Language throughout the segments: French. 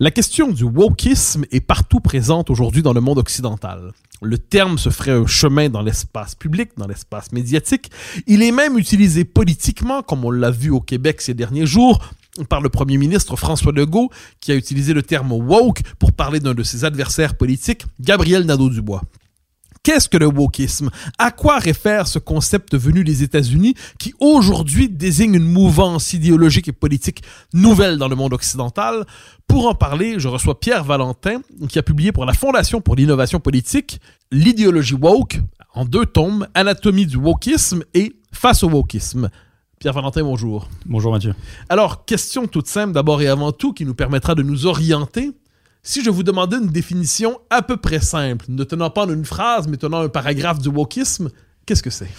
La question du wokisme est partout présente aujourd'hui dans le monde occidental. Le terme se ferait un chemin dans l'espace public, dans l'espace médiatique. Il est même utilisé politiquement, comme on l'a vu au Québec ces derniers jours, par le premier ministre François Legault, qui a utilisé le terme woke pour parler d'un de ses adversaires politiques, Gabriel Nadeau-Dubois. Qu'est-ce que le wokisme? À quoi réfère ce concept venu des États-Unis qui aujourd'hui désigne une mouvance idéologique et politique nouvelle dans le monde occidental? Pour en parler, je reçois Pierre Valentin qui a publié pour la Fondation pour l'innovation politique L'idéologie woke en deux tomes, Anatomie du wokisme et Face au wokisme. Pierre Valentin, bonjour. Bonjour Mathieu. Alors, question toute simple d'abord et avant tout qui nous permettra de nous orienter. Si je vous demandais une définition à peu près simple, ne tenant pas en une phrase, mais tenant un paragraphe du wokisme, qu'est-ce que c'est?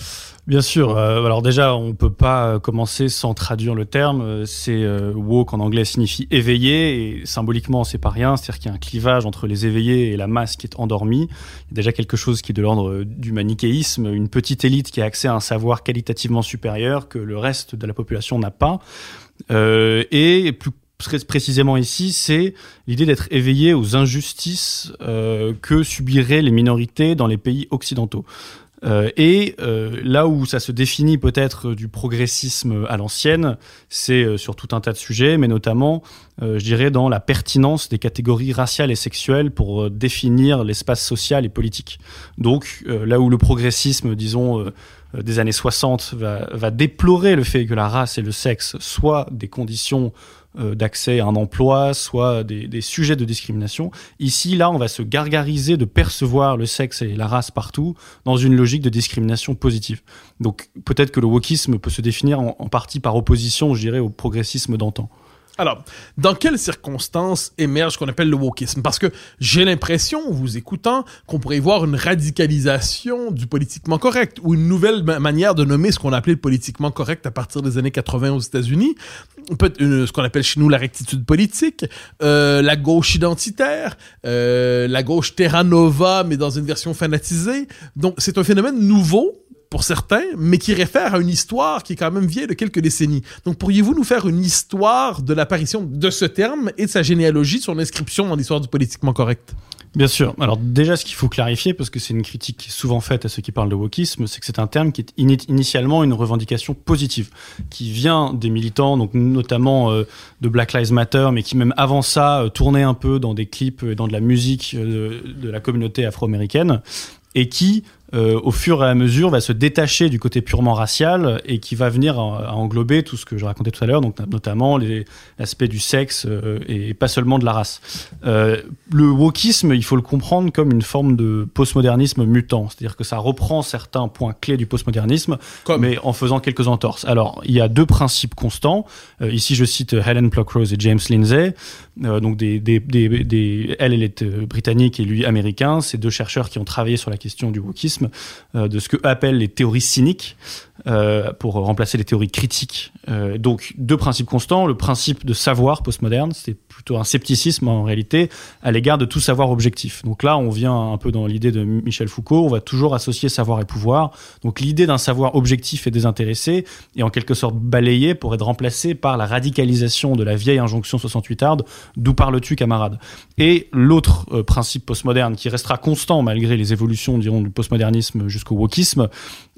Bien sûr. Euh, alors déjà, on peut pas euh, commencer sans traduire le terme. Euh, C'est euh, woke en anglais signifie éveillé et symboliquement c'est pas rien. C'est-à-dire qu'il y a un clivage entre les éveillés et la masse qui est endormie. Il y a déjà quelque chose qui est de l'ordre du manichéisme, une petite élite qui a accès à un savoir qualitativement supérieur que le reste de la population n'a pas. Et plus précisément ici, c'est l'idée d'être éveillé aux injustices euh, que subiraient les minorités dans les pays occidentaux. Euh, et euh, là où ça se définit peut-être du progressisme à l'ancienne, c'est sur tout un tas de sujets, mais notamment, je dirais, dans la pertinence des catégories raciales et sexuelles pour définir l'espace social et politique. Donc là où le progressisme, disons, des années 60 va, déplorer le fait que la race et le sexe soient des conditions d'accès à un emploi, soit des, des sujets de discrimination. Ici, là, on va se gargariser de percevoir le sexe et la race partout dans une logique de discrimination positive. Donc peut-être que le wokisme peut se définir en, en partie par opposition, je dirais, au progressisme d'antan. Alors, dans quelles circonstances émerge ce qu'on appelle le wokisme? Parce que j'ai l'impression, en vous écoutant, qu'on pourrait voir une radicalisation du politiquement correct ou une nouvelle ma- manière de nommer ce qu'on appelait le politiquement correct à partir des années 80 aux États-Unis. Ce qu'on appelle chez nous la rectitude politique, euh, la gauche identitaire, euh, la gauche Terra Nova, mais dans une version fanatisée. Donc, c'est un phénomène nouveau pour certains, mais qui réfère à une histoire qui est quand même vieille de quelques décennies. Donc, pourriez-vous nous faire une histoire de l'apparition de ce terme et de sa généalogie, son inscription dans l'histoire du politiquement correct? Bien sûr. Alors déjà, ce qu'il faut clarifier, parce que c'est une critique souvent faite à ceux qui parlent de wokisme, c'est que c'est un terme qui est ini- initialement une revendication positive, qui vient des militants, donc notamment euh, de Black Lives Matter, mais qui même avant ça euh, tournait un peu dans des clips et dans de la musique euh, de la communauté afro-américaine, et qui, euh, au fur et à mesure, va se détacher du côté purement racial et qui va venir à, à englober tout ce que je racontais tout à l'heure, donc notamment les- l'aspect du sexe euh, et pas seulement de la race. Euh, le wokisme, il faut le comprendre comme une forme de postmodernisme mutant, c'est-à-dire que ça reprend certains points clés du postmodernisme, mais en faisant quelques entorses. Alors, il y a deux principes constants. Ici, je cite Helen Pluckrose et James Lindsay. Donc, des, des, des, des- elle, elle est britannique et lui américain. C'est deux chercheurs qui ont travaillé sur la question du wokisme, euh, de ce que appellent les théories cyniques, euh, pour remplacer les théories critiques. Euh, donc, deux principes constants. Le principe de savoir postmoderne, c'est plutôt un scepticisme en réalité à l'égard de tout savoir objectif. Donc là, on vient un peu dans l'idée de Michel Foucault, on va toujours associer savoir et pouvoir. Donc l'idée d'un savoir objectif et désintéressé est en quelque sorte balayée pour être remplacée par la radicalisation de la vieille injonction 68 arde, d'où parles-tu camarade? Et l'autre principe postmoderne qui restera constant malgré les évolutions, dirons, du postmodernisme jusqu'au wokisme,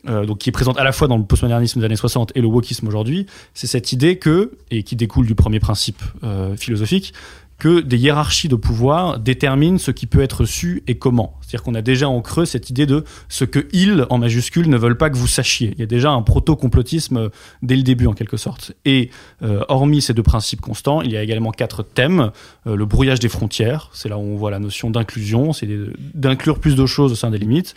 euh, donc qui est présente à la fois dans le postmodernisme des années 60 et le wokisme aujourd'hui, c'est cette idée que, et qui découle du premier principe euh, philosophique, que des hiérarchies de pouvoir déterminent ce qui peut être su et comment. C'est-à-dire qu'on a déjà en creux cette idée de ce que ils, en majuscule, ne veulent pas que vous sachiez. Il y a déjà un proto-complotisme euh, dès le début, en quelque sorte. Et hormis ces deux principes constants, il y a également quatre thèmes. Le brouillage des frontières, c'est là où on voit la notion d'inclusion, c'est d'inclure plus de choses au sein des limites.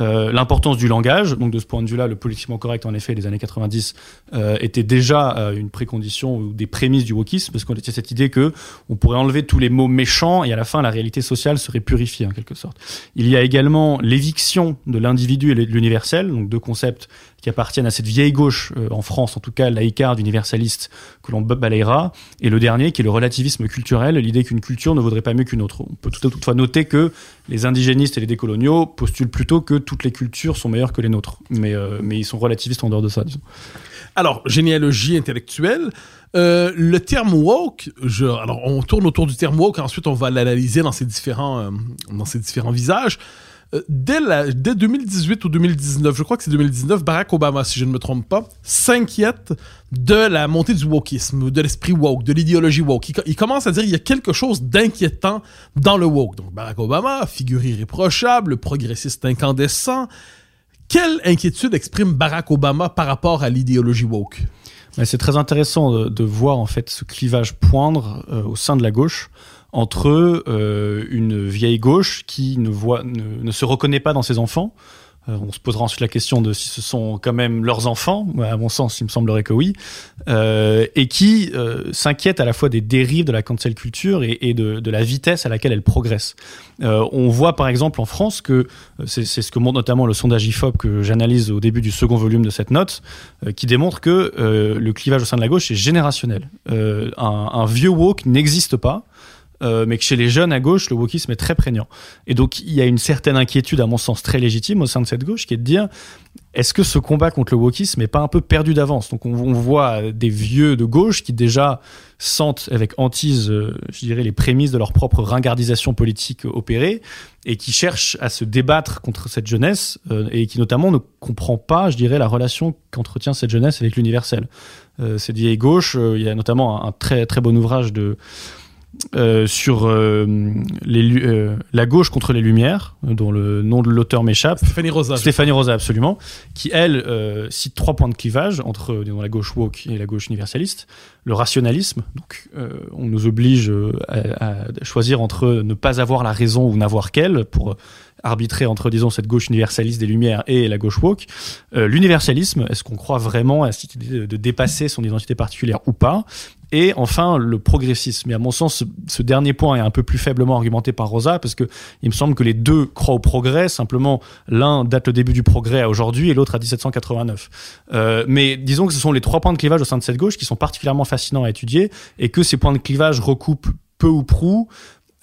Euh, l'importance du langage. Donc de ce point de vue-là, le politiquement correct, en effet, des années 90 euh, était déjà euh, une précondition ou des prémices du wokisme, parce qu'on était cette idée que on pourrait enlever tous les mots méchants et à la fin la réalité sociale serait purifiée en quelque sorte. Il y a également l'éviction de l'individu et de l'universel, donc deux concepts qui appartiennent à cette vieille gauche, euh, en France en tout cas, laïcarde, universaliste, que l'on balayera, et le dernier qui est le relativisme culturel, l'idée qu'une culture ne vaudrait pas mieux qu'une autre. On peut toutefois noter que les indigénistes et les décoloniaux postulent plutôt que toutes les cultures sont meilleures que les nôtres, mais, euh, mais ils sont relativistes en dehors de ça, disons. Alors, généalogie intellectuelle. Euh, le terme woke, alors on tourne autour du terme woke, ensuite on va l'analyser dans ses différents, dans ses différents visages. Euh, dès, la, dès 2018 ou 2019, je crois que c'est 2019, Barack Obama, si je ne me trompe pas, s'inquiète de la montée du wokisme, de l'esprit woke, de l'idéologie woke. Il, commence à dire qu'il y a quelque chose d'inquiétant dans le woke. Donc Barack Obama, figure irréprochable, progressiste incandescent. Quelle inquiétude exprime Barack Obama par rapport à l'idéologie woke? C'est très intéressant de, de, voir en fait ce clivage poindre euh, au sein de la gauche entre euh, une vieille gauche qui ne, se reconnaît pas dans ses enfants. Euh, on se posera ensuite la question de si ce sont quand même leurs enfants. À mon sens, il me semblerait que oui. Euh, et qui s'inquiète à la fois des dérives de la cancel culture et, de, la vitesse à laquelle elle progresse. On voit par exemple en France que c'est ce que montre notamment le sondage IFOP que j'analyse au début du second volume de cette note, qui démontre que le clivage au sein de la gauche est générationnel. Un, un vieux woke n'existe pas. Euh, mais que chez les jeunes à gauche, le wokisme est très prégnant. Et donc, il y a une certaine inquiétude, à mon sens, très légitime au sein de cette gauche, qui est de dire est-ce que ce combat contre le wokisme n'est pas un peu perdu d'avance? Donc, on, voit des vieux de gauche qui déjà sentent avec hantise, euh, je dirais, les prémices de leur propre ringardisation politique opérée et qui cherchent à se débattre contre cette jeunesse euh, et qui notamment ne comprend pas, je dirais, la relation qu'entretient cette jeunesse avec l'universel. Euh, cette vieille gauche, il y a notamment un, un très très bon ouvrage de euh, sur euh, les, euh, la gauche contre les Lumières, dont le nom de l'auteur m'échappe. Stéphanie Rosa. Stéphanie Rosa, absolument. Qui, elle, euh, cite trois points de clivage entre disons, la gauche woke et la gauche universaliste. Le rationalisme, donc on nous oblige à, à, choisir entre ne pas avoir la raison ou n'avoir qu'elle pour arbitrer entre, disons, cette gauche universaliste des Lumières et la gauche woke. L'universalisme, est-ce qu'on croit vraiment à cette idée de, dépasser son identité particulière ou pas? Et enfin, le progressisme. Et à mon sens, ce, ce, dernier point est un peu plus faiblement argumenté par Rosa, parce que il me semble que les deux croient au progrès. Simplement, l'un date le début du progrès à aujourd'hui et l'autre à 1789. Euh, mais disons que ce sont les trois points de clivage au sein de cette gauche qui sont particulièrement fascinants à étudier et que ces points de clivage recoupent peu ou prou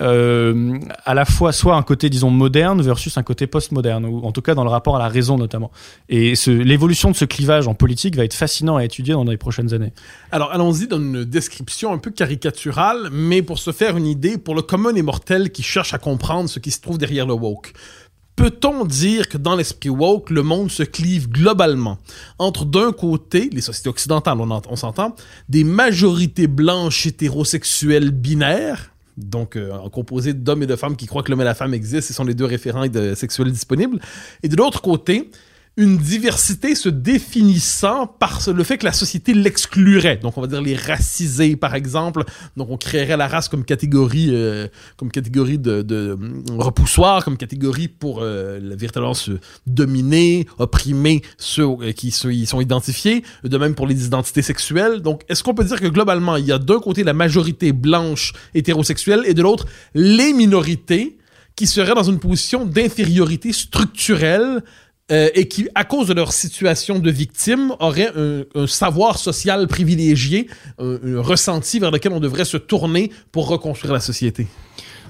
euh, à la fois soit un côté disons moderne versus un côté postmoderne ou en tout cas dans le rapport à la raison notamment. Et l'évolution de ce clivage en politique va être fascinant à étudier dans les prochaines années. Alors allons-y dans une description un peu caricaturale mais pour se faire une idée pour le commun des mortels qui cherche à comprendre ce qui se trouve derrière le woke. Peut-on dire que dans l'esprit woke, le monde se clive globalement entre d'un côté, les sociétés occidentales, on s'entend, des majorités blanches hétérosexuelles binaires, donc euh, composé d'hommes et de femmes qui croient que l'homme et la femme existent, ce sont les deux référents sexuels disponibles. Et de l'autre côté, une diversité se définissant par le fait que la société l'exclurait. Donc, on va dire les racisés, par exemple. Donc, on créerait la race comme catégorie, euh, comme catégorie de, de repoussoir, comme catégorie pour euh, véritablement se dominer, opprimer ceux euh, qui ceux, y sont identifiés. De même pour les identités sexuelles. Donc, est-ce qu'on peut dire que globalement, il y a d'un côté la majorité blanche hétérosexuelle et de l'autre les minorités qui seraient dans une position d'infériorité structurelle euh, et qui, à cause de leur situation de victime, auraient un, savoir social privilégié, un, ressenti vers lequel on devrait se tourner pour reconstruire la société.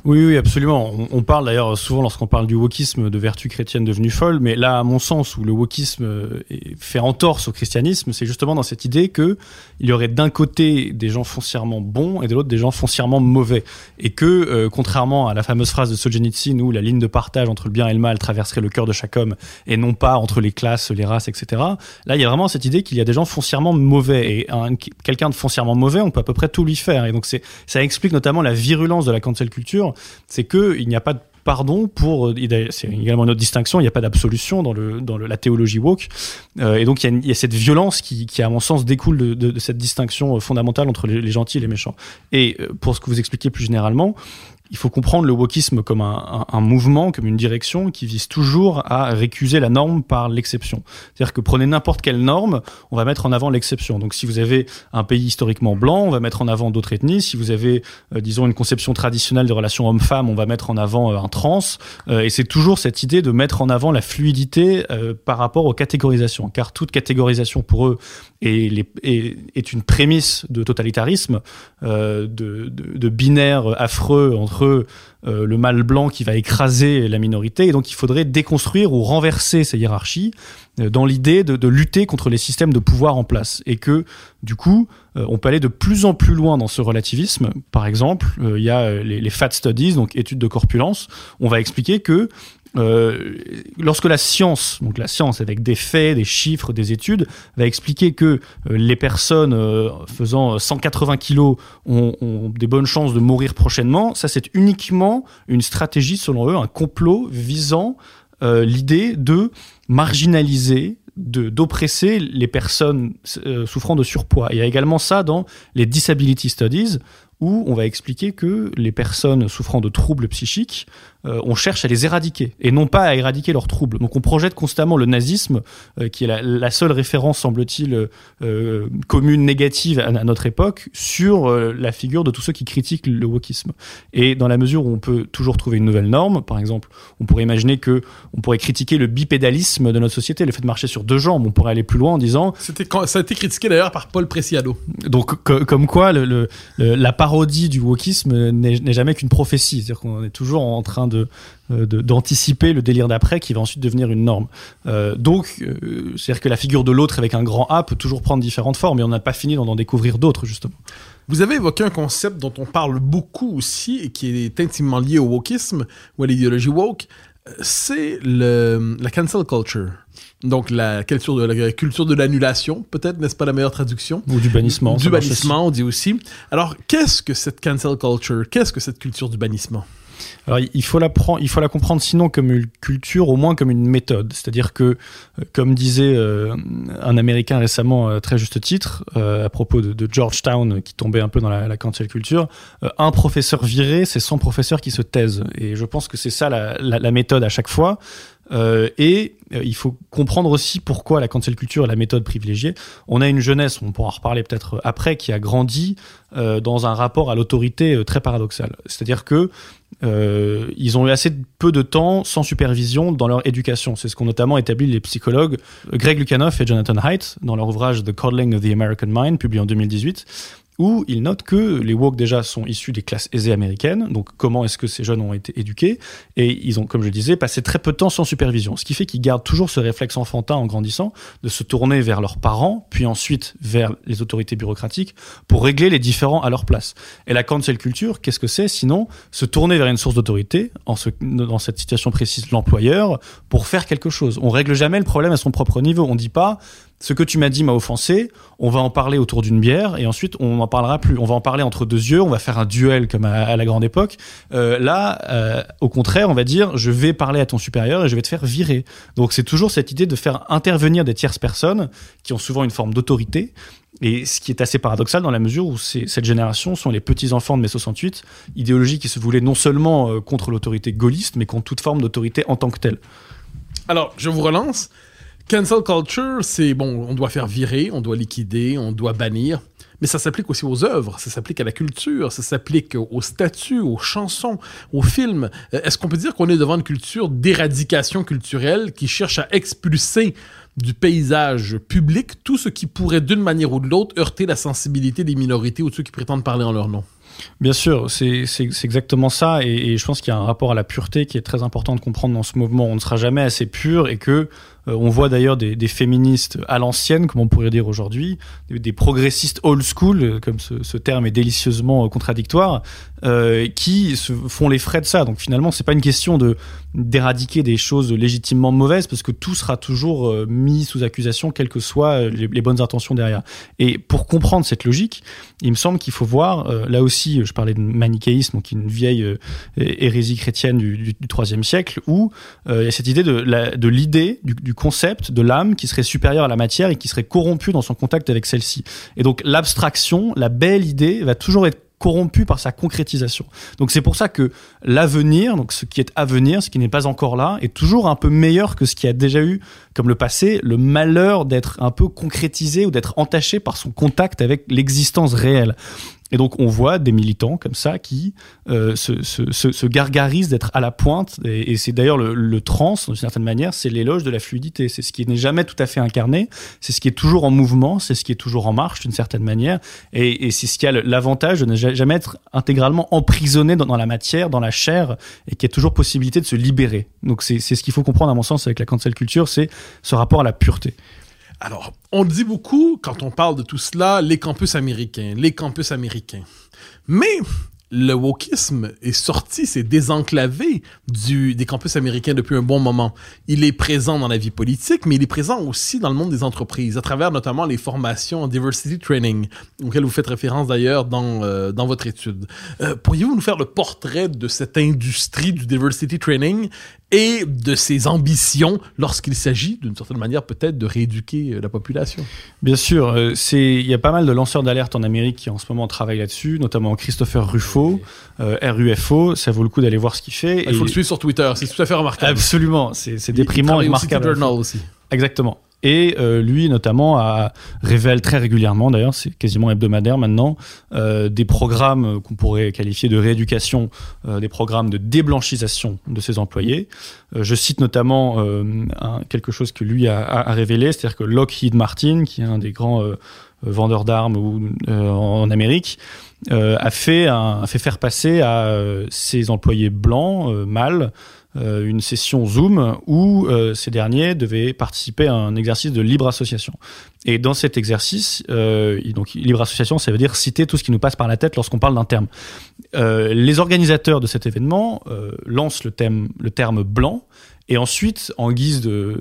Oui, oui, absolument. On, parle d'ailleurs souvent lorsqu'on parle du wokisme de vertu chrétienne devenue folle, mais là, à mon sens, où le wokisme fait entorse au christianisme, c'est justement dans cette idée que il y aurait d'un côté des gens foncièrement bons et de l'autre des gens foncièrement mauvais, et que euh, contrairement à la fameuse phrase de Solzhenitsyn où la ligne de partage entre le bien et le mal traverserait le cœur de chaque homme et non pas entre les classes, les races, etc. Là, il y a vraiment cette idée qu'il y a des gens foncièrement mauvais et quelqu'un de foncièrement mauvais, on peut à peu près tout lui faire, et donc c'est ça explique notamment la virulence de la cancel culture c'est que il n'y a pas de pardon pour c'est également une autre distinction il n'y a pas d'absolution dans le dans la théologie woke. Euh, et donc il y, a cette violence qui, qui à mon sens découle de, cette distinction fondamentale entre les, les, gentils et les méchants. Et euh, pour ce que vous expliquez plus généralement il faut comprendre le wokisme comme un, mouvement, comme une direction qui vise toujours à récuser la norme par l'exception. C'est-à-dire que prenez n'importe quelle norme, on va mettre en avant l'exception. Donc si vous avez un pays historiquement blanc, on va mettre en avant d'autres ethnies. Si vous avez, euh, disons, une conception traditionnelle de relations homme-femme, on va mettre en avant euh, un trans. Euh, et c'est toujours cette idée de mettre en avant la fluidité par rapport aux catégorisations. Car toute catégorisation pour eux est, une prémisse de totalitarisme, de, de, de binaire affreux entre euh, le mâle blanc qui va écraser la minorité. Et donc il faudrait déconstruire ou renverser ces hiérarchies euh, dans l'idée de, lutter contre les systèmes de pouvoir en place. Et que du coup, euh, on peut aller de plus en plus loin dans ce relativisme. Par exemple, il y a les, les, fat studies, donc études de corpulence. On va expliquer que euh, lorsque la science, donc la science avec des faits, des chiffres, des études, va expliquer que euh, les personnes euh, faisant 180 kilos ont, ont, des bonnes chances de mourir prochainement, ça c'est uniquement une stratégie selon eux, un complot visant l'idée de marginaliser d'oppresser les personnes souffrant de surpoids. Il y a également ça dans les disability studies, où on va expliquer que les personnes souffrant de troubles psychiques euh, on cherche à les éradiquer et non pas à éradiquer leurs troubles. Donc on projette constamment le nazisme, euh, qui est la, seule référence, semble-t-il, euh, commune négative à, notre époque, sur la figure de tous ceux qui critiquent le wokisme. Et dans la mesure où on peut toujours trouver une nouvelle norme, par exemple, on pourrait imaginer que on pourrait critiquer le bipédalisme de notre société, le fait de marcher sur deux jambes. On pourrait aller plus loin en disant. C'était ça a été critiqué d'ailleurs par Paul Preciado. Donc comme quoi le, la parodie du wokisme n'est jamais qu'une prophétie, c'est-à-dire qu'on est toujours en train de euh, d'anticiper le délire d'après qui va ensuite devenir une norme. Euh, donc, euh, c'est-à-dire que la figure de l'autre avec un grand A peut toujours prendre différentes formes et on n'a pas fini d'en découvrir d'autres, justement. Vous avez évoqué un concept dont on parle beaucoup aussi et qui est intimement lié au wokisme ou à l'idéologie woke, c'est la cancel culture. Donc la culture de la culture de l'annulation, peut-être n'est-ce pas la meilleure traduction? Ou du bannissement. Du bannissement, on dit aussi. Alors qu'est-ce que cette cancel culture? Qu'est-ce que cette culture du bannissement? Alors il faut la il faut la comprendre sinon comme une culture, au moins comme une méthode. C'est-à-dire que, euh, comme disait euh, un Américain récemment à très juste titre euh, à propos de, Georgetown qui tombait un peu dans la, la culture, un professeur viré, c'est 100 professeurs qui se taisent. Et je pense que c'est ça la, méthode à chaque fois. Euh, et il faut comprendre aussi pourquoi la cancel culture est la méthode privilégiée. On a une jeunesse, on pourra en reparler peut-être après, qui a grandi euh, dans un rapport à l'autorité très paradoxal. C'est-à-dire que euh, ils ont eu assez peu de temps sans supervision dans leur éducation. C'est ce qu'ont notamment établi les psychologues Greg Lukianoff et Jonathan Haidt dans leur ouvrage The Coddling of the American Mind, publié en 2018 où il note que les woke déjà sont issus des classes aisées américaines, donc comment est-ce que ces jeunes ont été éduqués, et ils ont, comme je disais, passé très peu de temps sans supervision, ce qui fait qu'ils gardent toujours ce réflexe enfantin en grandissant de se tourner vers leurs parents, puis ensuite vers les autorités bureaucratiques pour régler les différends à leur place. Et la cancel culture, qu'est-ce que c'est? Sinon se tourner vers une source d'autorité, en dans cette situation précise l'employeur, pour faire quelque chose. On règle jamais le problème à son propre niveau. On dit pas ce que tu m'as dit m'a offensé, on va en parler autour d'une bière et ensuite on n'en parlera plus. On va en parler entre deux yeux, on va faire un duel comme à, la grande époque. Euh, là, euh, au contraire, on va dire je vais parler à ton supérieur et je vais te faire virer. Donc c'est toujours cette idée de faire intervenir des tierces personnes qui ont souvent une forme d'autorité. Et ce qui est assez paradoxal dans la mesure où cette génération sont les petits-enfants de mai 68, idéologie qui se voulait non seulement euh, contre l'autorité gaulliste, mais contre toute forme d'autorité en tant que telle. Alors, je vous relance. Cancel culture, c'est bon, on doit faire virer, on doit liquider, on doit bannir. Mais ça s'applique aussi aux œuvres, ça s'applique à la culture, ça s'applique aux statuts, aux chansons, aux films. Euh, est-ce qu'on peut dire qu'on est devant une culture d'éradication culturelle qui cherche à expulser du paysage public tout ce qui pourrait d'une manière ou de l'autre heurter la sensibilité des minorités ou de ceux qui prétendent parler en leur nom? Bien sûr, c'est exactement ça, et, et je pense qu'il y a un rapport à la pureté qui est très important de comprendre dans ce mouvement. On ne sera jamais assez pur, et que on voit d'ailleurs des, des, féministes à l'ancienne, comme on pourrait dire aujourd'hui, des, progressistes old school, euh, comme ce, ce terme est délicieusement euh, contradictoire, euh, qui se font les frais de ça. Donc finalement, c'est pas une question de d'éradiquer des choses légitimement mauvaises, parce que tout sera toujours mis sous accusation, quelles que soient les, les, bonnes intentions derrière. Et pour comprendre cette logique, il me semble qu'il faut voir, là aussi, je parlais de manichéisme, qui est une vieille hérésie chrétienne du IIIe siècle, où il y a cette idée de l'idée du, du concept de l'âme qui serait supérieur à la matière et qui serait corrompu dans son contact avec celle-ci. Et donc l'abstraction, la belle idée, va toujours être corrompu par sa concrétisation. Donc c'est pour ça que l'avenir, donc ce qui est à venir, ce qui n'est pas encore là, est toujours un peu meilleur que ce qui a déjà eu, comme le passé, le malheur d'être un peu concrétisé ou d'être entaché par son contact avec l'existence réelle. Et donc on voit des militants comme ça qui euh, se, se, se, gargarisent d'être à la pointe. Et, c'est d'ailleurs le, trans, d'une certaine manière, c'est l'éloge de la fluidité. C'est ce qui n'est jamais tout à fait incarné, c'est ce qui est toujours en mouvement, c'est ce qui est toujours en marche d'une certaine manière. Et, et c'est ce qui a l'avantage de ne jamais être intégralement emprisonné dans, dans, la matière, dans la chair, et qui a toujours possibilité de se libérer. Donc c'est ce qu'il faut comprendre à mon sens avec la cancel culture, c'est ce rapport à la pureté. Alors, on dit beaucoup, quand on parle de tout cela, les campus américains, les campus américains. Mais le wokisme est sorti, s'est désenclavé du, des campus américains depuis un bon moment. Il est présent dans la vie politique, mais il est présent aussi dans le monde des entreprises, à travers notamment les formations en diversity training, auxquelles vous faites référence d'ailleurs dans, euh, dans votre étude. Euh, pourriez-vous nous faire le portrait de cette industrie du diversity training et de ses ambitions lorsqu'il s'agit, d'une certaine manière, peut-être de rééduquer euh, la population. Bien sûr, euh, il y a pas mal de lanceurs d'alerte en Amérique qui en ce moment travaillent là-dessus, notamment Christopher Ruffo, euh, RUFO. Ça vaut le coup d'aller voir ce qu'il fait. Il faut le suivre sur Twitter, c'est tout à fait remarquable. Absolument, c'est déprimant et remarquable. aussi. Exactement. Et euh, lui, notamment, révèle très régulièrement, d'ailleurs, c'est quasiment hebdomadaire maintenant, euh, des programmes qu'on pourrait qualifier de rééducation, euh, des programmes de déblanchisation de ses employés. je cite notamment quelque chose que lui a, révélé, c'est-à-dire que Lockheed Martin, qui est un des grands vendeurs d'armes en Amérique, a fait faire passer à ses employés blancs, mâles, euh, une session Zoom où euh, ces derniers devaient participer à un exercice de libre association. Et dans cet exercice, euh, donc libre association, ça veut dire citer tout ce qui nous passe par la tête lorsqu'on parle d'un terme. les organisateurs de cet événement lancent le, thème, le terme blanc et ensuite, en guise de,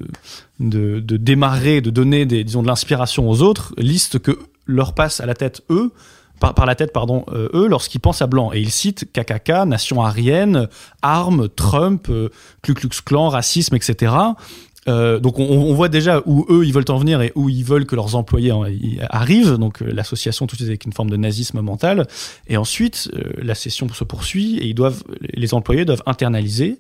de, de démarrer, de donner des, disons, de l'inspiration aux autres, listent que leur passe à la tête eux par, la tête, pardon, euh, eux, lorsqu'ils pensent à blanc. Et ils citent KKK, nation arienne, armes, Trump, euh, Ku Klux Klan, racisme, etc. Euh, donc on, voit déjà où eux ils veulent en venir et où ils veulent que leurs employés arrivent. Donc l'association tout de suite avec une forme de nazisme mental. Et ensuite la session se poursuit et ils doivent, les employés doivent internaliser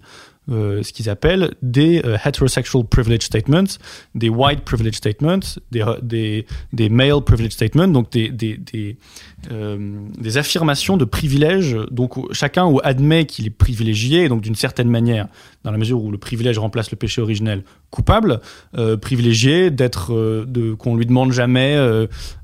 euh, ce qu'ils appellent des euh, heterosexual privilege statements, des white privilege statements, des, euh, des, des male privilege statements, donc des, des, des affirmations de privilèges. Donc chacun admet qu'il est privilégié, donc d'une certaine manière, dans la mesure où le privilège remplace le péché originel, coupable, privilégié d'être, de qu'on lui demande jamais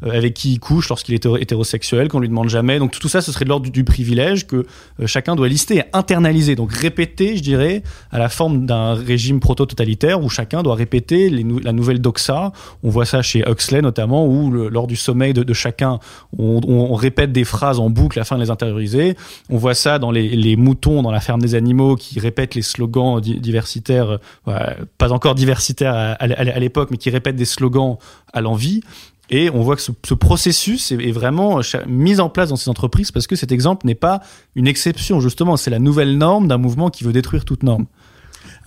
avec qui il couche lorsqu'il est hétérosexuel, qu'on lui demande jamais. Donc tout ça, ce serait de l'ordre du, privilège que chacun doit lister et internaliser, donc répéter, je dirais, à la forme d'un régime proto-totalitaire où chacun doit répéter la nouvelle doxa. On voit ça chez Huxley notamment, où lors du sommeil de, chacun, on, répète des phrases en boucle afin de les intérioriser. On voit ça dans les, moutons dans la ferme des animaux qui répètent les slogans diversitaires, euh, pas encore diversitaires à, à l'époque, mais qui répètent des slogans à l'envie. Et on voit que ce, processus est, vraiment mis en place dans ces entreprises parce que cet exemple n'est pas une exception, justement, c'est la nouvelle norme d'un mouvement qui veut détruire toute norme.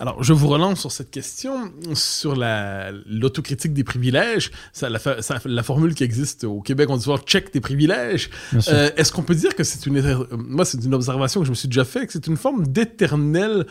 Alors, je vous relance sur cette question, sur l'autocritique des privilèges. Ça, la, la, formule qui existe au Québec, on dit souvent check tes privilèges. Euh, Est-ce qu'on peut dire que c'est une, moi, c'est une observation que je me suis déjà fait, que c'est une forme d'éternel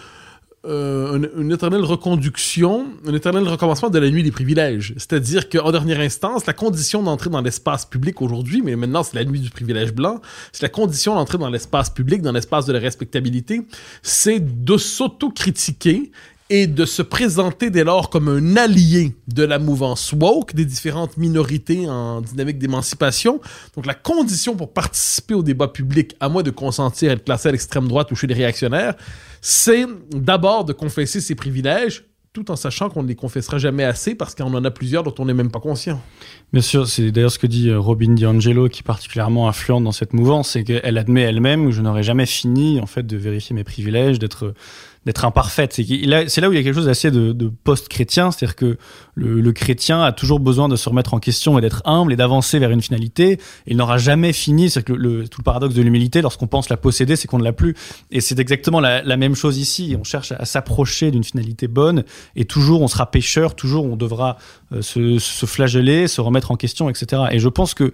euh, une, éternelle reconduction, un éternel recommencement de la nuit des privilèges. C'est-à-dire qu'en dernière instance, la condition d'entrer dans l'espace public aujourd'hui, mais maintenant c'est la nuit du privilège blanc, c'est la condition d'entrer dans l'espace public, dans l'espace de la respectabilité, c'est de s'autocritiquer et de se présenter dès lors comme un allié de la mouvance woke, des différentes minorités en dynamique d'émancipation. Donc la condition pour participer au débat public, à moins de consentir à être placé à l'extrême droite ou chez les réactionnaires, c'est d'abord de confesser ses privilèges, tout en sachant qu'on ne les confessera jamais assez parce qu'on en a plusieurs dont on n'est même pas conscient. Bien sûr, c'est d'ailleurs ce que dit euh, Robin DiAngelo qui est particulièrement influente dans cette mouvance, c'est qu'elle admet elle-même que je n'aurais jamais fini en fait de vérifier mes privilèges, d'être d'être imparfaite. C'est là, où il y a quelque chose d'assez de post-chrétien, c'est-à-dire que le, chrétien a toujours besoin de se remettre en question et d'être humble et d'avancer vers une finalité. il n'aura jamais fini. C'est que le, tout le paradoxe de l'humilité, lorsqu'on pense la posséder, c'est qu'on ne l'a plus. Et c'est exactement la, même chose ici. On cherche à, s'approcher d'une finalité bonne et toujours on sera pécheur, toujours on devra euh, se, flageller, se remettre en question, etc. Et je pense que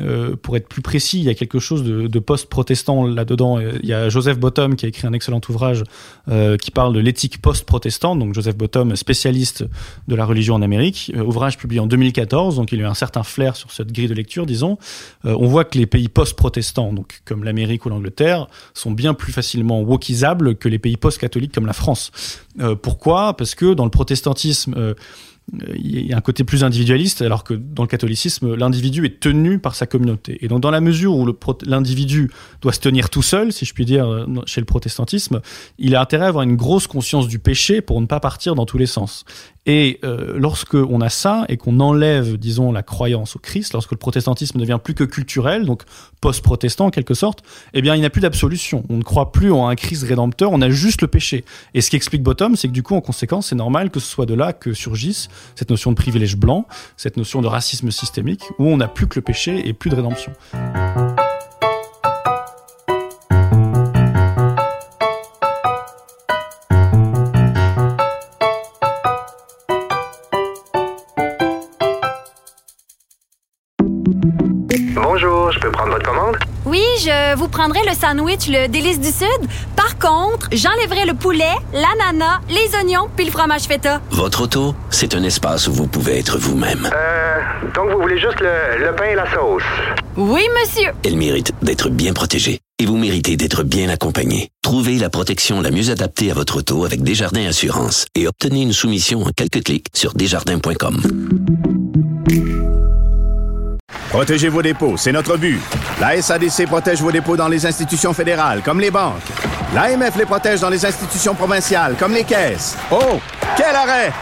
euh, pour être plus précis, il y a quelque chose de, de post-protestant là-dedans. Il y a Joseph Bottom qui a écrit un excellent ouvrage euh, qui parle de l'éthique post-protestante. Donc Joseph Bottom, spécialiste de la religion en Amérique, euh, ouvrage publié en 2014. Donc il a eu un certain flair sur cette grille de lecture, disons. Euh, on voit que les pays post-protestants, donc comme l'Amérique ou l'Angleterre, sont bien plus facilement wokisables que les pays post-catholiques comme la France. Euh, pourquoi? Parce que dans le protestantisme il y a un côté plus individualiste, alors que dans le catholicisme, l'individu est tenu par sa communauté. Et donc, dans la mesure où l'individu doit se tenir tout seul, si je puis dire, chez le protestantisme, il a intérêt à avoir une grosse conscience du péché pour ne pas partir dans tous les sens. Et euh, lorsque on a ça et qu'on enlève, disons, la croyance au Christ, lorsque le protestantisme ne devient plus que culturel, donc post-protestant en quelque sorte, eh bien, il n'y a plus d'absolution. On ne croit plus en un Christ rédempteur, on a juste le péché. Et ce qui explique Bottom, c'est que du coup, en conséquence, c'est normal que ce soit de là que surgisse cette notion de privilège blanc, cette notion de racisme systémique, où on n'a plus que le péché et plus de rédemption. Vous prendrai le sandwich, le délice du Sud. Par contre, j'enlèverai le poulet, l'ananas, les oignons puis le fromage feta. Votre auto, c'est un espace où vous pouvez être vous-même. Euh, donc vous voulez juste le, le pain et la sauce? Oui, monsieur. Elle mérite d'être bien protégée. Et vous méritez d'être bien accompagné. Trouvez la protection la mieux adaptée à votre auto avec Desjardins Assurance et obtenez une soumission en quelques clics sur desjardins.com. Protégez vos dépôts, c'est notre but. La SADC protège vos dépôts dans les institutions fédérales, comme les banques. L'AMF les protège dans les institutions provinciales, comme les caisses. Oh, quel arrêt!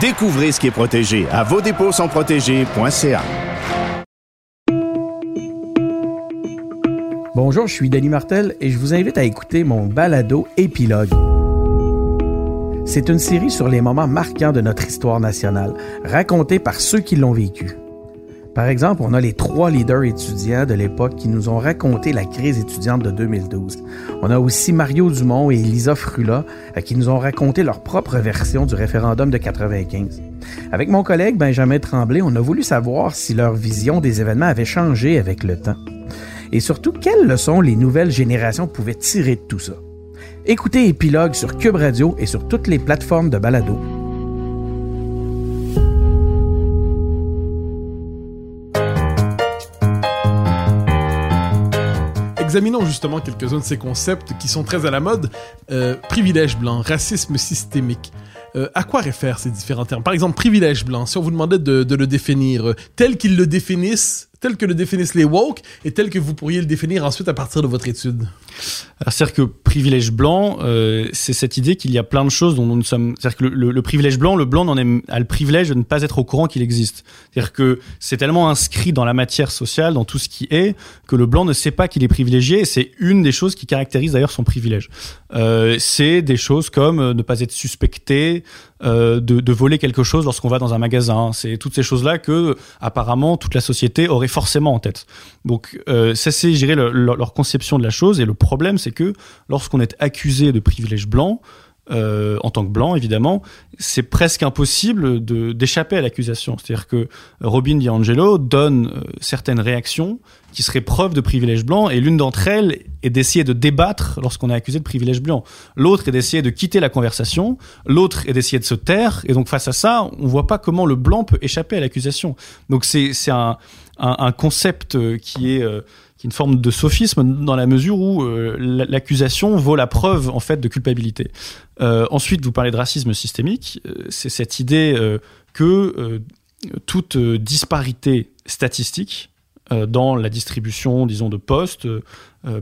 Découvrez ce qui est protégé à vos dépôts sont protégés.ca. Bonjour, je suis Denis Martel et je vous invite à écouter mon balado épilogue. C'est une série sur les moments marquants de notre histoire nationale, racontée par ceux qui l'ont vécu. Par exemple, on a les trois leaders étudiants de l'époque qui nous ont raconté la crise étudiante de 2012. On a aussi Mario Dumont et Elisa Frula euh, qui nous ont raconté leur propre version du référendum de 95. Avec mon collègue Benjamin Tremblay, on a voulu savoir si leur vision des événements avait changé avec le temps. Et surtout, quelles leçons les nouvelles générations pouvaient tirer de tout ça? Écoutez Épilogue sur Cube Radio et sur toutes les plateformes de balado. Examinons justement quelques-uns de ces concepts qui sont très à la mode. Euh, privilège blanc, racisme systémique. Euh, à quoi réfèrent ces différents termes? Par exemple, privilège blanc, si on vous demandait de, le définir euh, tel qu'ils le définissent tel que le définissent les woke et tel que vous pourriez le définir ensuite à partir de votre étude C'est-à-dire que privilège blanc, euh, c'est cette idée qu'il y a plein de choses dont nous sommes. C'est-à-dire que le, privilège blanc, le blanc a le privilège de ne pas être au courant qu'il existe. C'est-à-dire que c'est tellement inscrit dans la matière sociale, dans tout ce qui est, que le blanc ne sait pas qu'il est privilégié et c'est une des choses qui caractérise d'ailleurs son privilège. Euh, c'est des choses comme euh, ne pas être suspecté, de, de, voler quelque chose lorsqu'on va dans un magasin. C'est toutes ces choses-là que apparemment toute la société aurait forcément en tête. Donc euh, ça c'est, je leur conception de la chose. Et le problème, c'est que lorsqu'on est accusé de privilège blanc, euh, en tant que blanc, évidemment, c'est presque impossible d'échapper à l'accusation. C'est-à-dire que Robin DiAngelo donne euh, certaines réactions qui seraient preuves de privilège blanc, et l'une d'entre elles est d'essayer de débattre lorsqu'on est accusé de privilège blanc. L'autre est d'essayer de quitter la conversation, l'autre est d'essayer de se taire, et donc face à ça, on voit pas comment le blanc peut échapper à l'accusation. Donc c'est un, un, un, concept qui est euh, qui est une forme de sophisme dans la mesure où euh, l'accusation vaut la preuve en fait de culpabilité. Euh, ensuite, vous parlez de racisme systémique. Euh, c'est cette idée que toute disparité statistique dans la distribution, disons, de postes.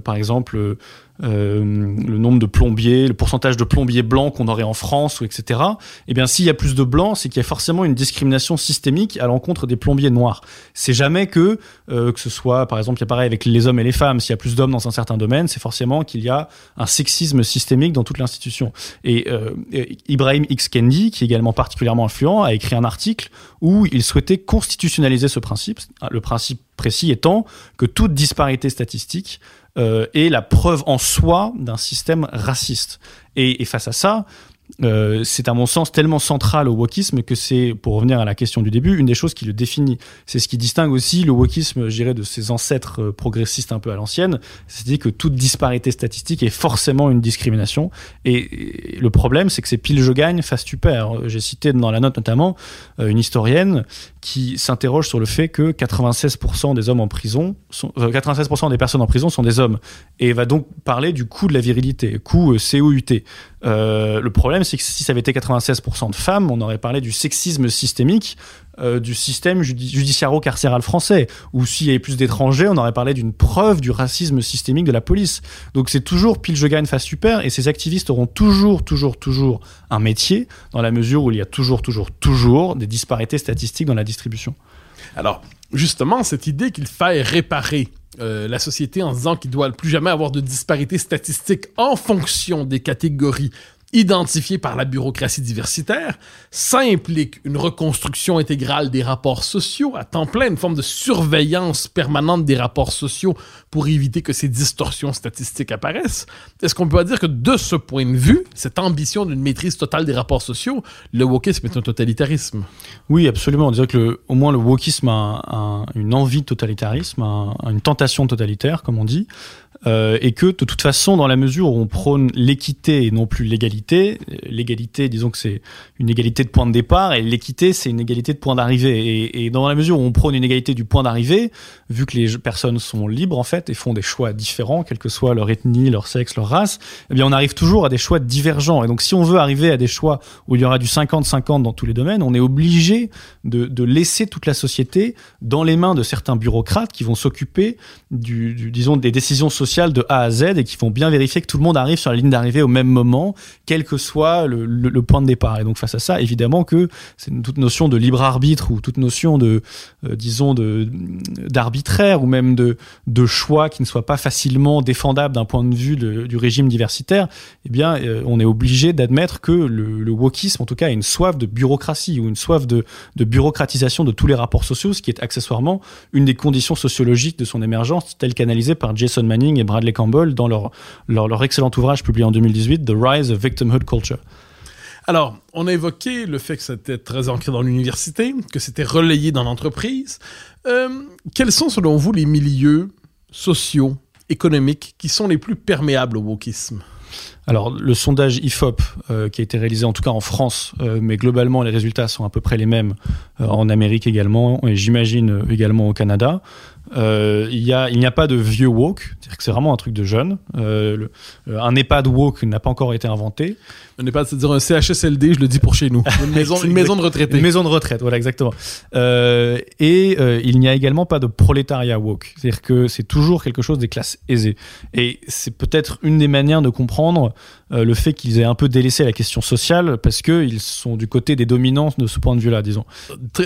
Par exemple, euh, le nombre de plombiers, le pourcentage de plombiers blancs qu'on aurait en France, ou etc. Eh bien, s'il y a plus de blancs, c'est qu'il y a forcément une discrimination systémique à l'encontre des plombiers noirs. C'est jamais que, que ce soit, par exemple, il y a pareil avec les hommes et les femmes. S'il y a plus d'hommes dans un certain domaine, c'est forcément qu'il y a un sexisme systémique dans toute l'institution. Et, et Ibrahim X. Kendi, qui est également particulièrement influent, a écrit un article où il souhaitait constitutionnaliser ce principe. Le principe précis étant que toute disparité statistique euh, est la preuve en soi d'un système raciste. Et, et, face à ça, euh, c'est à mon sens tellement central au wokisme que c'est, pour revenir à la question du début, une des choses qui le définit. C'est ce qui distingue aussi le wokisme, je dirais, de ses ancêtres euh, progressistes un peu à l'ancienne. C'est-à-dire que toute disparité statistique est forcément une discrimination. Et, le problème, c'est que c'est pile je gagne, face tu perds. J'ai cité dans la note notamment euh, une historienne qui s'interroge sur le fait que 96% des hommes en prison, sont, 96% des personnes en prison sont des hommes. Et va donc parler du coût de la virilité, coût COUT. Euh, le problème, c'est que si ça avait été 96% de femmes, on aurait parlé du sexisme systémique euh, du système judi judiciaro-carcéral français. Ou s'il y avait plus d'étrangers, on aurait parlé d'une preuve du racisme systémique de la police. Donc c'est toujours pile je gagne face super, et ces activistes auront toujours, toujours, toujours un métier, dans la mesure où il y a toujours, toujours, toujours des disparités statistiques dans la distribution. Alors, justement, cette idée qu'il faille réparer euh, la société en disant qu'il doit plus jamais avoir de disparité statistique en fonction des catégories identifiées par la bureaucratie diversitaire, ça implique une reconstruction intégrale des rapports sociaux à temps plein, une forme de surveillance permanente des rapports sociaux pour éviter que ces distorsions statistiques apparaissent. Est-ce qu'on peut dire que de ce point de vue, cette ambition d'une maîtrise totale des rapports sociaux, le wokisme est un totalitarisme? Oui, absolument. On dirait que au moins le wokisme a une envie de totalitarisme, une tentation totalitaire, comme on dit. Euh, et que de toute façon, dans la mesure où on prône l'équité et non plus l'égalité, l'égalité, disons que c'est une égalité de point de départ, et l'équité, c'est une égalité de point d'arrivée. Et, dans la mesure où on prône une égalité du point d'arrivée, vu que les personnes sont libres en fait et font des choix différents, quelle que soit leur ethnie, leur sexe, leur race, eh bien on arrive toujours à des choix divergents. Et donc si on veut arriver à des choix où il y aura du 50-50 dans tous les domaines, on est obligé de, laisser toute la société dans les mains de certains bureaucrates qui vont s'occuper du, disons des décisions sociales de A à Z et qui vont bien vérifier que tout le monde arrive sur la ligne d'arrivée au même moment, quel que soit le, point de départ. Et donc face à ça, évidemment que c'est toute notion de libre arbitre ou toute notion de, euh, disons, d'arbitraire ou même de, de choix qui ne soit pas facilement défendable d'un point de vue du régime diversitaire, eh bien, euh, on est obligé d'admettre que le, le wokisme, en tout cas, a une soif de bureaucratie ou une soif de, de bureaucratisation de tous les rapports sociaux, ce qui est accessoirement une des conditions sociologiques de son émergence, telle qu'analysée par Jason Manning et Bradley Campbell dans leur, leur, leur excellent ouvrage publié en 2018, The Rise of Victimhood Culture. Alors, on a évoqué le fait que c'était très ancré dans l'université, que c'était relayé dans l'entreprise. Euh, quels sont, selon vous, les milieux sociaux, économiques qui sont les plus perméables au wokisme? Alors, le sondage IFOP, euh, qui a été réalisé en tout cas en France, euh, mais globalement, les résultats sont à peu près les mêmes euh, en Amérique également, et j'imagine également au Canada. Euh, il y a, il n'y a pas de vieux woke, c'est-à-dire que c'est vraiment un truc de jeune. Euh, le, un EHPAD woke n'a pas encore été inventé. Un EHPAD, c'est-à-dire un CHSLD, je le dis pour chez nous. Une maison, une maison de retraite. Une maison de retraite, voilà, exactement. Euh, et euh, il n'y a également pas de prolétariat woke, c'est-à-dire que c'est toujours quelque chose des classes aisées. Et c'est peut-être une des manières de comprendre euh, le fait qu'ils aient un peu délaissé la question sociale parce qu'ils sont du côté des dominances de ce point de vue-là, disons.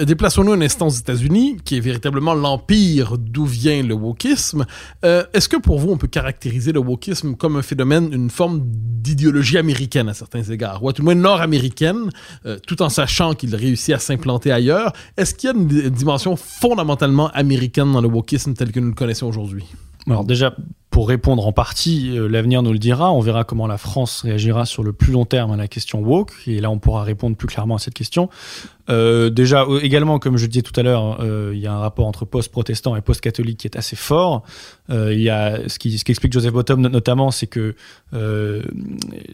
Déplaçons-nous un instant aux États-Unis, qui est véritablement l'empire d'où vient le wokisme. Euh, Est-ce que pour vous, on peut caractériser le wokisme comme un phénomène, une forme d'idéologie américaine à certains égards, ou à tout le moins nord-américaine, euh, tout en sachant qu'il réussit à s'implanter ailleurs? Est-ce qu'il y a une dimension fondamentalement américaine dans le wokisme tel que nous le connaissons aujourd'hui? Alors déjà, pour répondre en partie, euh, l'avenir nous le dira. On verra comment la France réagira sur le plus long terme à la question woke. Et là, on pourra répondre plus clairement à cette question. Euh, déjà, euh, également, comme je disais tout à l'heure, il y a un rapport entre post-protestant et post-catholique qui est assez fort. Il y a ce qui, explique Joseph Bottom notamment, c'est que les,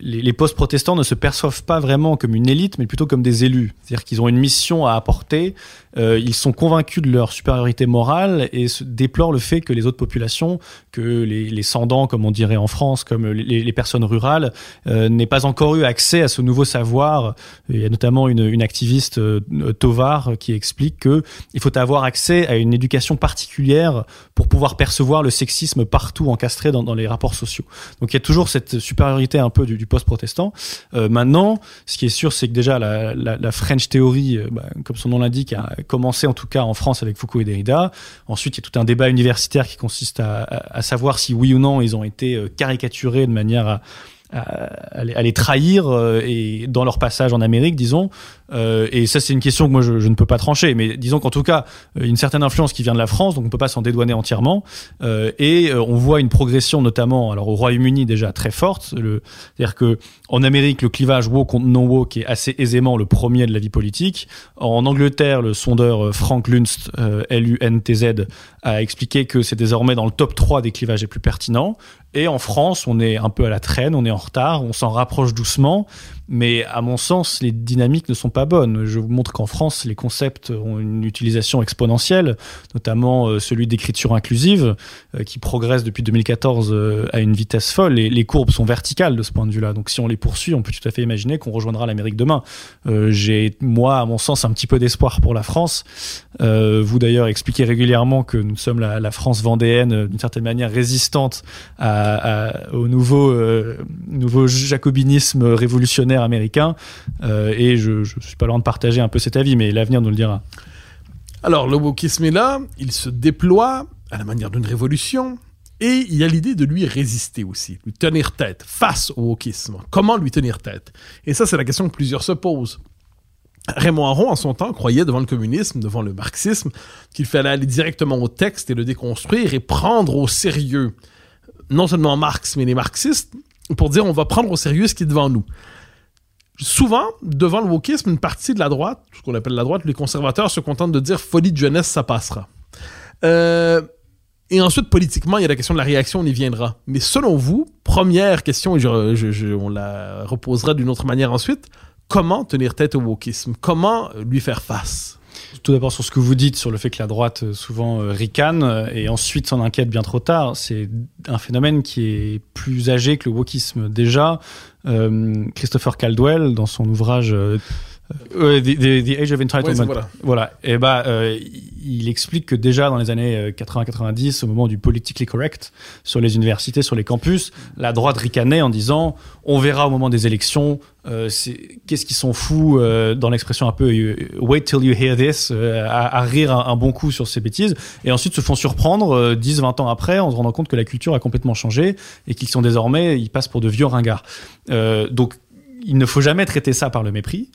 les post-protestants ne se perçoivent pas vraiment comme une élite, mais plutôt comme des élus. C'est-à-dire qu'ils ont une mission à apporter. ils sont convaincus de leur supériorité morale et se déplorent le fait que les autres populations, que les, les sans-dents, comme on dirait en France, comme les, les personnes rurales, n'aient pas encore eu accès à ce nouveau savoir. Il y a notamment une, activiste euh, Tovar qui explique que il faut avoir accès à une éducation particulière pour pouvoir percevoir le sexisme partout encastré dans, les rapports sociaux. Donc il y a toujours cette supériorité un peu du, post-protestant. Euh, maintenant, ce qui est sûr, c'est que déjà la, French Theory, euh, bah, comme son nom l'indique, a commencé en tout cas en France avec Foucault et Derrida. Ensuite, il y a tout un débat universitaire qui consiste à savoir si oui ou non ils ont été euh, caricaturés de manière à les, les trahir euh, et dans leur passage en Amérique, disons. Euh, et ça, c'est une question que moi je, ne peux pas trancher, mais disons qu'en tout cas, euh, une certaine influence qui vient de la France, donc on peut pas s'en dédouaner entièrement. Euh, et on voit une progression, notamment, alors au Royaume-Uni déjà très forte. C'est-à-dire que en Amérique, le clivage woke contre non woke est assez aisément le premier de la vie politique. En Angleterre, le sondeur Frank Lunst, L-U-N-T-Z, a expliqué que c'est désormais dans le top 3 des clivages les plus pertinents. Et en France, on est un peu à la traîne, on est en retard, on s'en rapproche doucement. Mais à mon sens, les dynamiques ne sont pas bonnes. Je vous montre qu'en France, les concepts ont une utilisation exponentielle, notamment euh, celui d'écriture inclusive, euh, qui progresse depuis 2014 euh, à une vitesse folle. Les, les, courbes sont verticales de ce point de vue-là. Donc si on les poursuit, on peut tout à fait imaginer qu'on rejoindra l'Amérique demain. J'ai, moi, à mon sens, un petit peu d'espoir pour la France. Vous d'ailleurs expliquez régulièrement que nous sommes la, France vendéenne, d'une certaine manière résistante au nouveau, jacobinisme révolutionnaire américain et je suis pas loin de partager un peu cet avis, mais l'avenir nous le dira. Alors le wokisme est là, il se déploie à la manière d'une révolution. Et il y a l'idée de lui résister aussi, lui tenir tête face au wokisme. Comment lui tenir tête? Et ça, c'est la question que plusieurs se posent. Raymond Aron, en son temps, croyait devant le communisme, devant le marxisme, qu'il fallait aller directement au texte et le déconstruire et prendre au sérieux non seulement Marx, mais les marxistes, pour dire on va prendre au sérieux ce qui est devant nous souvent, devant le wokisme, une partie de la droite, ce qu'on appelle la droite, les conservateurs se contentent de dire folie de jeunesse, ça passera. Euh, et ensuite, politiquement, il y a la question de la réaction, on y viendra. Mais selon vous, première question, et je, on la reposera d'une autre manière ensuite, comment tenir tête au wokisme? Comment lui faire face? Tout d'abord sur ce que vous dites sur le fait que la droite euh, souvent euh, ricane euh, et ensuite s'en inquiète bien trop tard. C'est un phénomène qui est plus âgé que le wokisme. Déjà, Christopher Caldwell, dans son ouvrage euh, euh, the, the, the, Age of Entitlement. Ouais, voilà. voilà. Et bah, euh, il explique que déjà dans les années 80-90, au moment du politically correct sur les universités, sur les campus, la droite ricanait en disant on verra au moment des élections. Euh, Qu'est-ce qu'ils sont fous euh, dans l'expression un peu wait till you hear this à, à, rire un, un, bon coup sur ces bêtises et ensuite se font surprendre 10-20 ans après en se rendant compte que la culture a complètement changé et qu'ils sont désormais ils passent pour de vieux ringards. donc il ne faut jamais traiter ça par le mépris.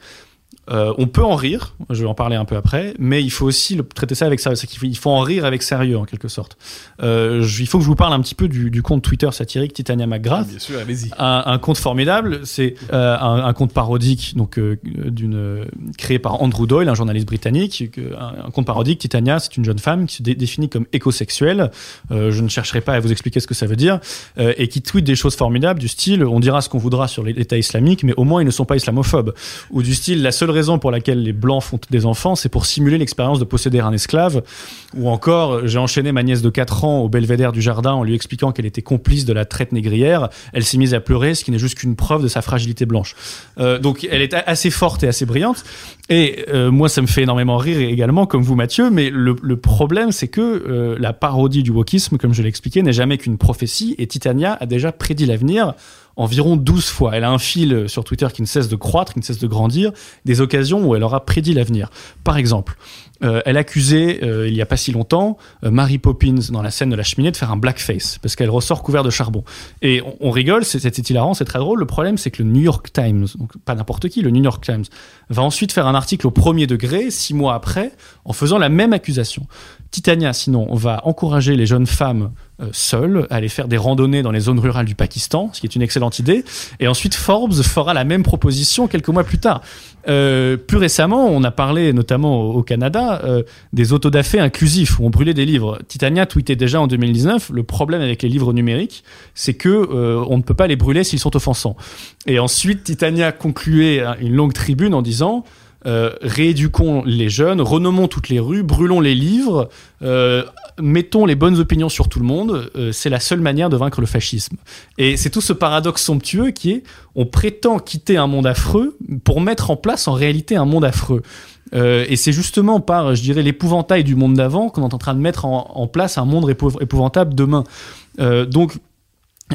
Euh, on peut en rire, je vais en parler un peu après, mais il faut aussi le, traiter ça avec faut, il faut en rire avec sérieux, en quelque sorte. Euh, je, il faut que je vous parle un petit peu du, du compte Twitter satirique Titania McGrath. Bien sûr, allez-y. Un, un, compte formidable, c'est euh, un, un, compte parodique, donc d'une créé par Andrew Doyle, un journaliste britannique. Un, un compte parodique, Titania, c'est une jeune femme qui se dé définit comme écosexuelle. Je ne chercherai pas à vous expliquer ce que ça veut dire, et qui tweet des choses formidables du style on dira ce qu'on voudra sur l'État islamique, mais au moins ils ne sont pas islamophobes. Ou du style la seule raison pour laquelle les blancs font des enfants, c'est pour simuler l'expérience de posséder un esclave. Ou encore, j'ai enchaîné ma nièce de 4 ans au belvédère du jardin en lui expliquant qu'elle était complice de la traite négrière. Elle s'est mise à pleurer, ce qui n'est juste qu'une preuve de sa fragilité blanche. Euh, donc elle est assez forte et assez brillante. Et euh, moi, ça me fait énormément rire également, comme vous, Mathieu. Mais le, le problème, c'est que euh, la parodie du wokisme, comme je l'ai expliqué, n'est jamais qu'une prophétie. Et Titania a déjà prédit l'avenir environ 12 fois. Elle a un fil sur Twitter qui ne cesse de croître, qui ne cesse de grandir, des occasions où elle aura prédit l'avenir. Par exemple, euh, elle accusait, euh, il y a pas si longtemps, euh, Mary Poppins dans la scène de la cheminée de faire un blackface, parce qu'elle ressort couvert de charbon. Et on, on rigole, c'est hilarant, c'est très drôle. Le problème, c'est que le New York Times, donc pas n'importe qui, le New York Times, va ensuite faire un article au premier degré, six mois après, en faisant la même accusation. Titania, sinon, va encourager les jeunes femmes euh, seules à aller faire des randonnées dans les zones rurales du Pakistan, ce qui est une excellente idée. Et ensuite, Forbes fera la même proposition quelques mois plus tard. Euh, plus récemment, on a parlé notamment au Canada euh, des autodafés inclusifs où on brûlait des livres. Titania tweetait déjà en 2019 le problème avec les livres numériques, c'est que euh, on ne peut pas les brûler s'ils sont offensants. Et ensuite, Titania concluait une longue tribune en disant euh, rééduquons les jeunes, renommons toutes les rues, brûlons les livres, euh, mettons les bonnes opinions sur tout le monde. euh, c'est la seule manière de vaincre le fascisme. Et c'est tout ce paradoxe somptueux qui est, on prétend quitter un monde affreux pour mettre en place en réalité un monde affreux. Euh, et c'est justement par, je dirais, l'épouvantail du monde d'avant qu'on est en train de mettre en, place un monde épou- épouvantable demain. Donc,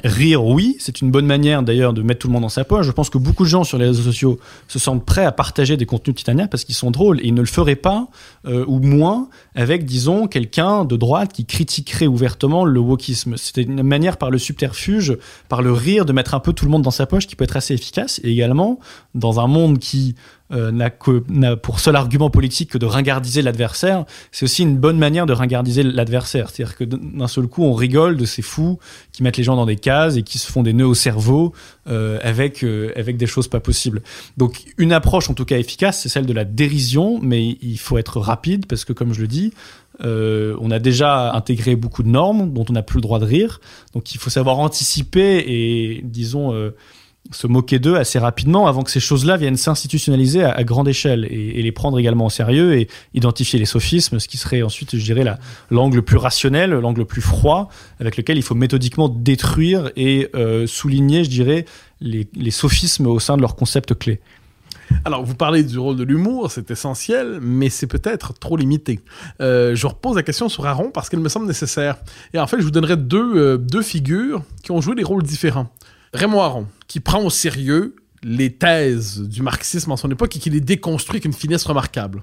Rire, oui, c'est une bonne manière d'ailleurs de mettre tout le monde dans sa poche. Je pense que beaucoup de gens sur les réseaux sociaux se sentent prêts à partager des contenus titaniens parce qu'ils sont drôles et ils ne le feraient pas, euh, ou moins, avec, disons, quelqu'un de droite qui critiquerait ouvertement le wokisme. C'était une manière par le subterfuge, par le rire, de mettre un peu tout le monde dans sa poche qui peut être assez efficace. Et également, dans un monde qui euh, n'a que n'a pour seul argument politique que de ringardiser l'adversaire, c'est aussi une bonne manière de ringardiser l'adversaire. C'est-à-dire que d'un seul coup, on rigole de ces fous qui mettent les gens dans des cases et qui se font des nœuds au cerveau euh, avec euh, avec des choses pas possibles. Donc une approche en tout cas efficace, c'est celle de la dérision, mais il faut être rapide parce que comme je le dis, euh, on a déjà intégré beaucoup de normes dont on n'a plus le droit de rire. Donc il faut savoir anticiper et disons euh, se moquer d'eux assez rapidement avant que ces choses-là viennent s'institutionnaliser à, grande échelle et, les prendre également au sérieux et identifier les sophismes, ce qui serait ensuite, je dirais, la- l'angle plus rationnel, l'angle plus froid, avec lequel il faut méthodiquement détruire et euh, souligner, je dirais, les, les sophismes au sein de leurs concepts clés. Alors, vous parlez du rôle de l'humour, c'est essentiel, mais c'est peut-être trop limité. Euh, je repose la question sur Aaron parce qu'elle me semble nécessaire. Et en fait, je vous donnerai deux, euh, deux figures qui ont joué des rôles différents. Raymond Aron, qui prend au sérieux les thèses du marxisme en son époque et qui les déconstruit avec une finesse remarquable.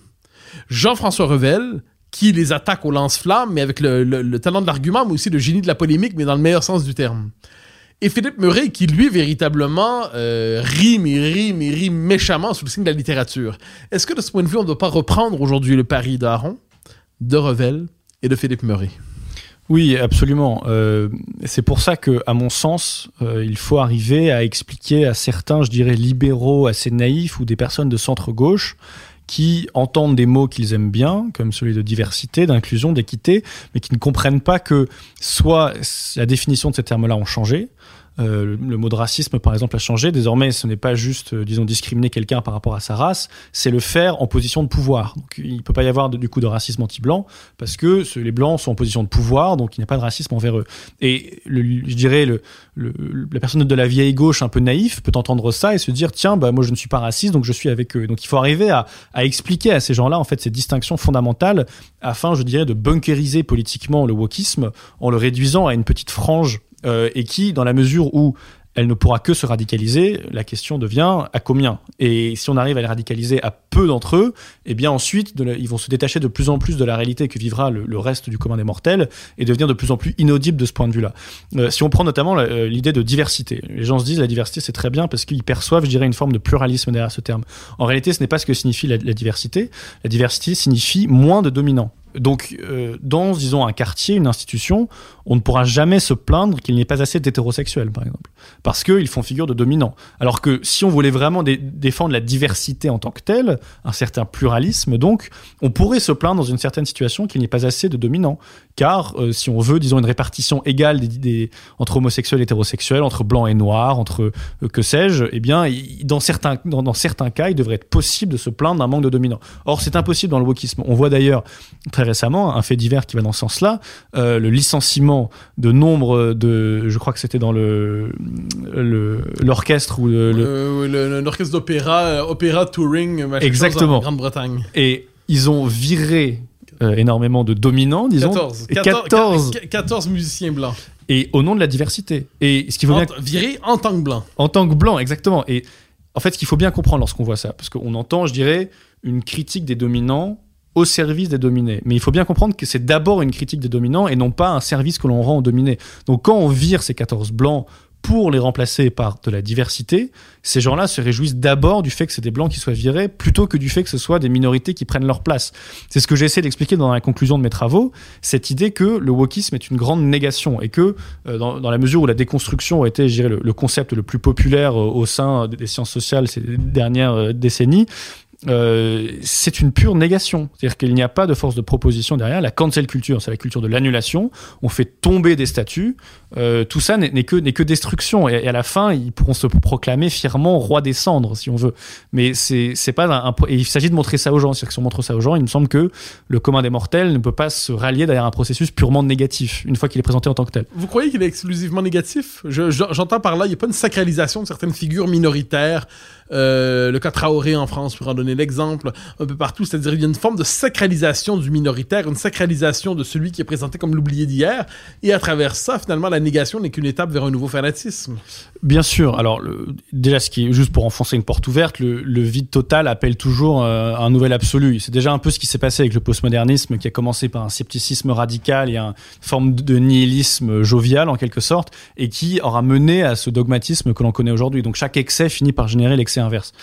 Jean-François Revel, qui les attaque au lance-flamme, mais avec le, le- le talent de l'argument, mais aussi le génie de la polémique, mais dans le meilleur sens du terme. Et Philippe Murray, qui lui, véritablement, euh, rit, mais rit, rit méchamment sous le signe de la littérature. Est-ce que de ce point de vue, on ne doit pas reprendre aujourd'hui le pari d'Aaron, de Revel et de Philippe Murray? Oui, absolument. Euh, c'est pour ça que, à mon sens, euh, il faut arriver à expliquer à certains, je dirais, libéraux assez naïfs ou des personnes de centre-gauche qui entendent des mots qu'ils aiment bien, comme celui de diversité, d'inclusion, d'équité, mais qui ne comprennent pas que soit la définition de ces termes-là ont changé, euh, le, mot de racisme, par exemple, a changé. Désormais, ce n'est pas juste, euh, disons, discriminer quelqu'un par rapport à sa race, c'est le faire en position de pouvoir. Donc, il ne peut pas y avoir du coup de racisme anti-blanc parce que les blancs sont en position de pouvoir, donc il n'y a pas de racisme envers eux. Et je dirais, la personne de la vieille gauche un peu naïf peut entendre ça et se dire, tiens, bah, moi je ne suis pas raciste, donc je suis avec eux. Donc il faut arriver à, à expliquer à ces gens-là, en fait, ces distinctions fondamentales afin, je dirais, de bunkériser politiquement le wokisme en le réduisant à une petite frange euh, et qui, dans la mesure où elle ne pourra que se radicaliser, la question devient à combien? Et si on arrive à les radicaliser à peu d'entre eux, eh bien ensuite, ils vont se détacher de plus en plus de la réalité que vivra le, reste du commun des mortels et devenir de plus en plus inaudibles de ce point de vue-là. Euh, si on prend notamment euh, l'idée de diversité, les gens se disent la diversité c'est très bien parce qu'ils perçoivent, je dirais, une forme de pluralisme derrière ce terme. En réalité, ce n'est pas ce que signifie la diversité. La diversité signifie moins de dominants. Donc, euh, dans, disons, un quartier, une institution, on ne pourra jamais se plaindre qu'il n'y ait pas assez d'hétérosexuels, par exemple. Parce qu'ils font figure de dominants. Alors que si on voulait vraiment dé- défendre la diversité en tant que telle, un certain pluralisme, donc, on pourrait se plaindre dans une certaine situation qu'il n'y ait pas assez de dominants. Car euh, si on veut, disons, une répartition égale des, entre homosexuels et hétérosexuels, entre blancs et noirs, entre euh, que sais-je, eh bien, dans certains, dans, dans certains cas, il devrait être possible de se plaindre d'un manque de dominants. Or, c'est impossible dans le wokisme. On voit d'ailleurs très récemment un fait divers qui va dans ce sens-là, euh, le licenciement de nombre de, je crois que c'était dans le l'orchestre ou le, Euh, L'orchestre d'opéra, euh, opéra touring, machin Exactement. en Grande-Bretagne. et ils ont viré euh, énormément de dominants, disons, 14. Et 14, 14. 14 musiciens blancs. et au nom de la diversité. Et ce qu'il faut En, bien virés en tant que blanc. En tant que blanc, exactement. Et en fait, ce qu'il faut bien comprendre lorsqu'on voit ça, parce qu'on entend, je dirais, une critique des dominants au service des dominés. Mais il faut bien comprendre que c'est d'abord une critique des dominants et non pas un service que l'on rend aux dominés. Donc quand on vire ces 14 blancs pour les remplacer par de la diversité, ces gens-là se réjouissent d'abord du fait que c'est des blancs qui soient virés plutôt que du fait que ce soit des minorités qui prennent leur place. C'est ce que j'essaie d'expliquer dans la conclusion de mes travaux, cette idée que le wokisme est une grande négation et que euh, dans, la mesure où la déconstruction a été, je dirais, le, le concept le plus populaire euh, au sein des sciences sociales ces dernières euh, décennies, euh, c'est une pure négation. C'est-à-dire qu'il n'y a pas de force de proposition derrière. La cancel culture, c'est la culture de l'annulation. On fait tomber des statuts. Euh, tout ça n'est que, destruction. Et, à la fin, ils pourront se proclamer fièrement roi des cendres, si on veut. Mais c'est pas un, et il s'agit de montrer ça aux gens. C'est-à-dire que si on montre ça aux gens, il me semble que le commun des mortels ne peut pas se rallier derrière un processus purement négatif, une fois qu'il est présenté en tant que tel. Vous croyez qu'il est exclusivement négatif? J'entends par là, il n'y a pas une sacralisation de certaines figures minoritaires euh, le cas Traoré en France, pour en donner l'exemple, un peu partout. C'est-à-dire, il y a une forme de sacralisation du minoritaire, une sacralisation de celui qui est présenté comme l'oublié d'hier. Et à travers ça, finalement, la négation n'est qu'une étape vers un nouveau fanatisme. Bien sûr. Alors, déjà, ce qui est juste pour enfoncer une porte ouverte, le, vide total appelle toujours euh, un nouvel absolu. C'est déjà un peu ce qui s'est passé avec le postmodernisme, qui a commencé par un scepticisme radical et une forme de nihilisme jovial, en quelque sorte, et qui aura mené à ce dogmatisme que l'on connaît aujourd'hui. Donc, chaque excès finit par générer l'excès inverse.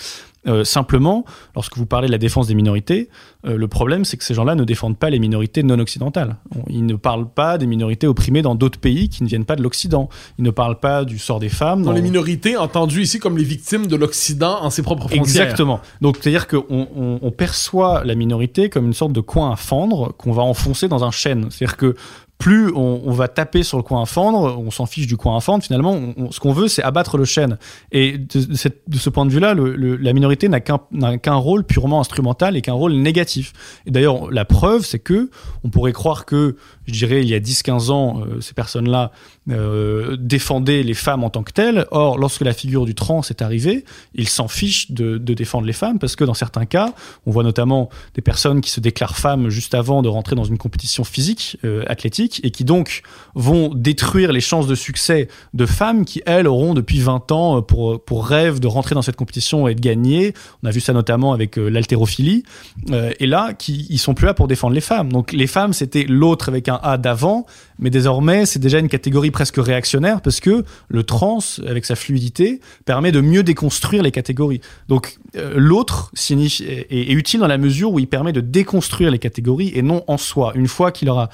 Euh, simplement, lorsque vous parlez de la défense des minorités, euh, le problème c'est que ces gens-là ne défendent pas les minorités non occidentales. Ils ne parlent pas des minorités opprimées dans d'autres pays qui ne viennent pas de l'Occident. Ils ne parlent pas du sort des femmes. Dans, les minorités entendues ici comme les victimes de l'Occident en ses propres frontières. Exactement. Donc c'est-à-dire qu'on on perçoit la minorité comme une sorte de coin à fendre qu'on va enfoncer dans un chêne. C'est-à-dire que plus on, va taper sur le coin à on s'en fiche du coin à finalement, ce qu'on veut, c'est abattre le chêne. Et de, ce point de vue-là, la minorité n'a qu'un rôle purement instrumental et qu'un rôle négatif. Et d'ailleurs, la preuve, c'est que on pourrait croire que je dirais, il y a 10-15 ans, euh, ces personnes-là euh, défendaient les femmes en tant que telles. Or, lorsque la figure du trans est arrivée, ils s'en fichent de, de, défendre les femmes parce que dans certains cas, on voit notamment des personnes qui se déclarent femmes juste avant de rentrer dans une compétition physique, euh, athlétique, et qui donc vont détruire les chances de succès de femmes qui, elles, auront depuis 20 ans pour, pour rêve de rentrer dans cette compétition et de gagner. On a vu ça notamment avec l'haltérophilie. et là, qui, ils sont plus là pour défendre les femmes. Donc les femmes, c'était l'autre avec un A d'avant, mais désormais c'est déjà une catégorie presque réactionnaire parce que le trans, avec sa fluidité, permet de mieux déconstruire les catégories. Donc euh, l'autre est, utile dans la mesure où il permet de déconstruire les catégories et non en soi. Une fois qu'il aura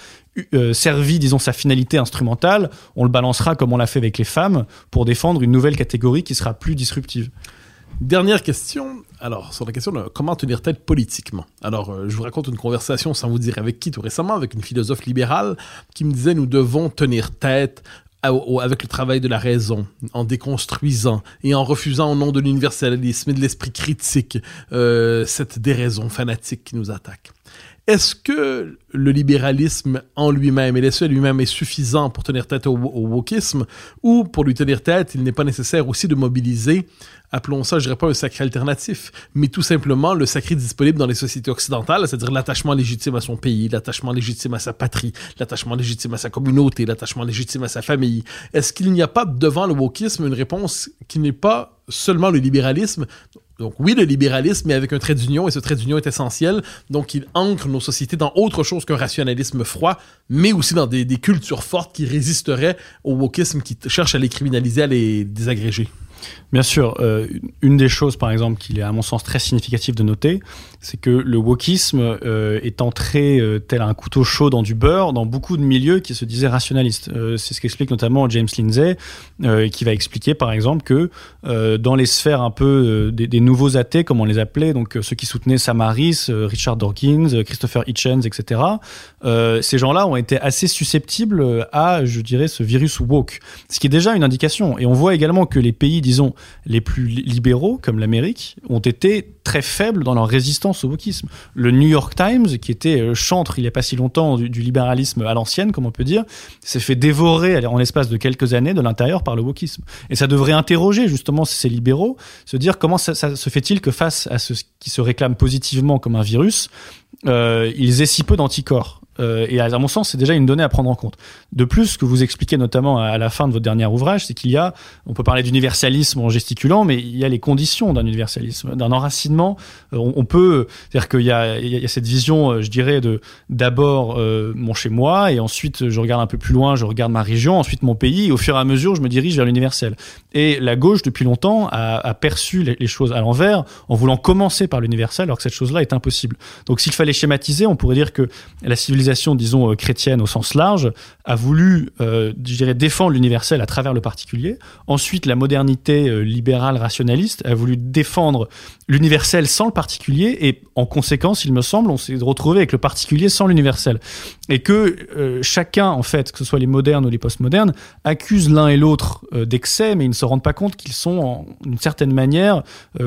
euh, servi, disons, sa finalité instrumentale, on le balancera comme on l'a fait avec les femmes pour défendre une nouvelle catégorie qui sera plus disruptive. Dernière question. Alors, sur la question de comment tenir tête politiquement? Alors, euh, je vous raconte une conversation sans vous dire avec qui tout récemment, avec une philosophe libérale qui me disait nous devons tenir tête avec le travail de la raison, en déconstruisant et en refusant au nom de l'universalisme et de l'esprit critique euh, cette déraison fanatique qui nous attaque. Est-ce que le libéralisme en lui-même et l'essai lui-même est suffisant pour tenir tête au, au wokisme ou pour lui tenir tête, il n'est pas nécessaire aussi de mobiliser appelons ça, je dirais pas un sacré alternatif, mais tout simplement le sacré disponible dans les sociétés occidentales, c'est-à-dire l'attachement légitime à son pays, l'attachement légitime à sa patrie, l'attachement légitime à sa communauté, l'attachement légitime à sa famille. Est-ce qu'il n'y a pas devant le wokisme une réponse qui n'est pas seulement le libéralisme, donc oui, le libéralisme, mais avec un trait d'union, et ce trait d'union est essentiel. Donc il ancre nos sociétés dans autre chose qu'un rationalisme froid, mais aussi dans des, des cultures fortes qui résisteraient au wokisme qui cherche à les criminaliser, à les désagréger. Bien sûr, euh, une des choses, par exemple, qu'il est à mon sens très significatif de noter, c'est que le wokisme euh, est entré euh, tel un couteau chaud dans du beurre dans beaucoup de milieux qui se disaient rationalistes. c'est ce qu'explique notamment James Lindsay, qui va expliquer, par exemple, que dans les sphères un peu des, nouveaux athées, comme on les appelait, donc ceux qui soutenaient Sam Harris, Richard Dawkins, Christopher Hitchens, etc., ces gens-là ont été assez susceptibles à, je dirais, ce virus woke, ce qui est déjà une indication. Et on voit également que les pays, disons, les plus libéraux, comme l'Amérique, ont été très faibles dans leur résistance au wokisme. Le New York Times, qui était euh, chantre il n'y a pas si longtemps du, libéralisme à l'ancienne, comme on peut dire, s'est fait dévorer en l'espace de quelques années de l'intérieur par le wokisme. Et ça devrait interroger justement ces libéraux, se dire comment ça, se fait-il que face à ce qui se réclame positivement comme un virus, euh, ils aient si peu d'anticorps. Euh, et à mon sens, c'est déjà une donnée à prendre en compte. De plus, ce que vous expliquez notamment à la fin de votre dernier ouvrage, c'est qu'il y a, on peut parler d'universalisme en gesticulant, mais il y a les conditions d'un universalisme, d'un enracinement. Euh, on, peut, c'est-à-dire qu'il y a, cette vision, euh, je dirais, de d'abord mon chez moi, et ensuite je regarde un peu plus loin, je regarde ma région, ensuite mon pays, et au fur et à mesure, je me dirige vers l'universel. Et la gauche, depuis longtemps, a, a perçu les, les, choses à l'envers, en voulant commencer par l'universel, alors que cette chose-là est impossible. Donc, s'il fallait schématiser, on pourrait dire que la civilisation civilisation, disons, euh, chrétienne au sens large, a voulu, euh, je dirais, défendre l'universel à travers le particulier. Ensuite, la modernité euh, libérale rationaliste a voulu défendre l'universel sans le particulier, et en conséquence, il me semble, on s'est retrouvé avec le particulier sans l'universel. Et que euh, chacun, en fait, que ce soit les modernes ou les postmodernes, accuse l'un et l'autre euh, d'excès, mais ils ne se rendent pas compte qu'ils sont, d'une certaine manière,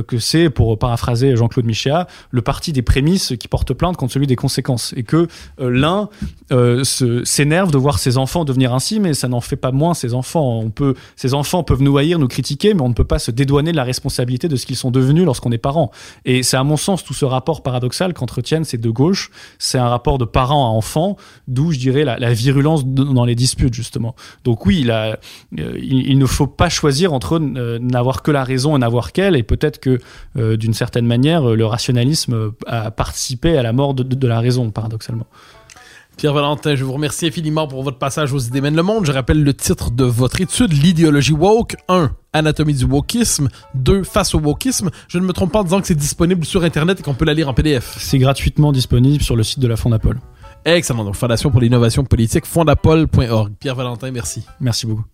que c'est, pour paraphraser Jean-Claude Michéa, le parti des prémices qui porte plainte contre celui des conséquences. Et que euh, euh, s'énerve de voir ses enfants devenir ainsi, mais ça n'en fait pas moins ses enfants. On peut, ses enfants peuvent nous haïr, nous critiquer, mais on ne peut pas se dédouaner de la responsabilité de ce qu'ils sont devenus lorsqu'on est parent. Et c'est à mon sens tout ce rapport paradoxal qu'entretiennent ces deux gauches. C'est un rapport de parent à enfant, d'où je dirais la, virulence dans les disputes justement. Donc oui, il, euh, ne faut pas choisir entre euh, n'avoir que la raison et n'avoir qu'elle. Et peut-être que d'une certaine manière, le rationalisme a participé à la mort de la raison, paradoxalement. Pierre Valentin, je vous remercie infiniment pour votre passage aux idées mènent le monde. Je rappelle le titre de votre étude, l'idéologie woke. 1. Anatomie du wokisme. 2. Face au wokisme. Je ne me trompe pas en disant que c'est disponible sur Internet et qu'on peut la lire en PDF. C'est gratuitement disponible sur le site de la Fondapol. Excellent. Donc, Fondation pour l'innovation politique, fondapol.org. Pierre Valentin, merci. Merci beaucoup.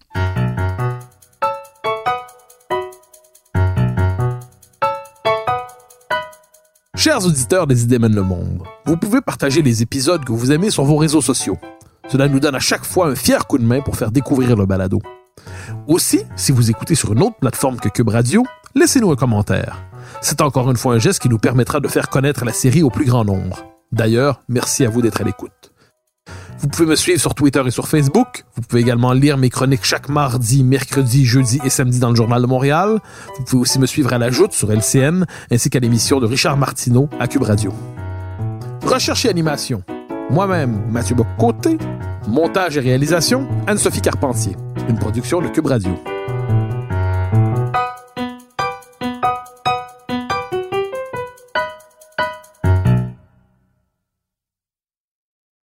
Chers auditeurs des idées mènent le monde, vous pouvez partager les épisodes que vous aimez sur vos réseaux sociaux. Cela nous donne à chaque fois un fier coup de main pour faire découvrir le balado. Aussi, si vous écoutez sur une autre plateforme que Cube Radio, laissez-nous un commentaire. C'est encore une fois un geste qui nous permettra de faire connaître la série au plus grand nombre. D'ailleurs, merci à vous d'être à l'écoute. Vous pouvez me suivre sur Twitter et sur Facebook. Vous pouvez également lire mes chroniques chaque mardi, mercredi, jeudi et samedi dans le Journal de Montréal. Vous pouvez aussi me suivre à la Joute sur LCN, ainsi qu'à l'émission de Richard Martineau à Cube Radio. Recherche et animation. Moi-même, Mathieu Bocoté. Montage et réalisation, Anne-Sophie Carpentier. Une production de Cube Radio.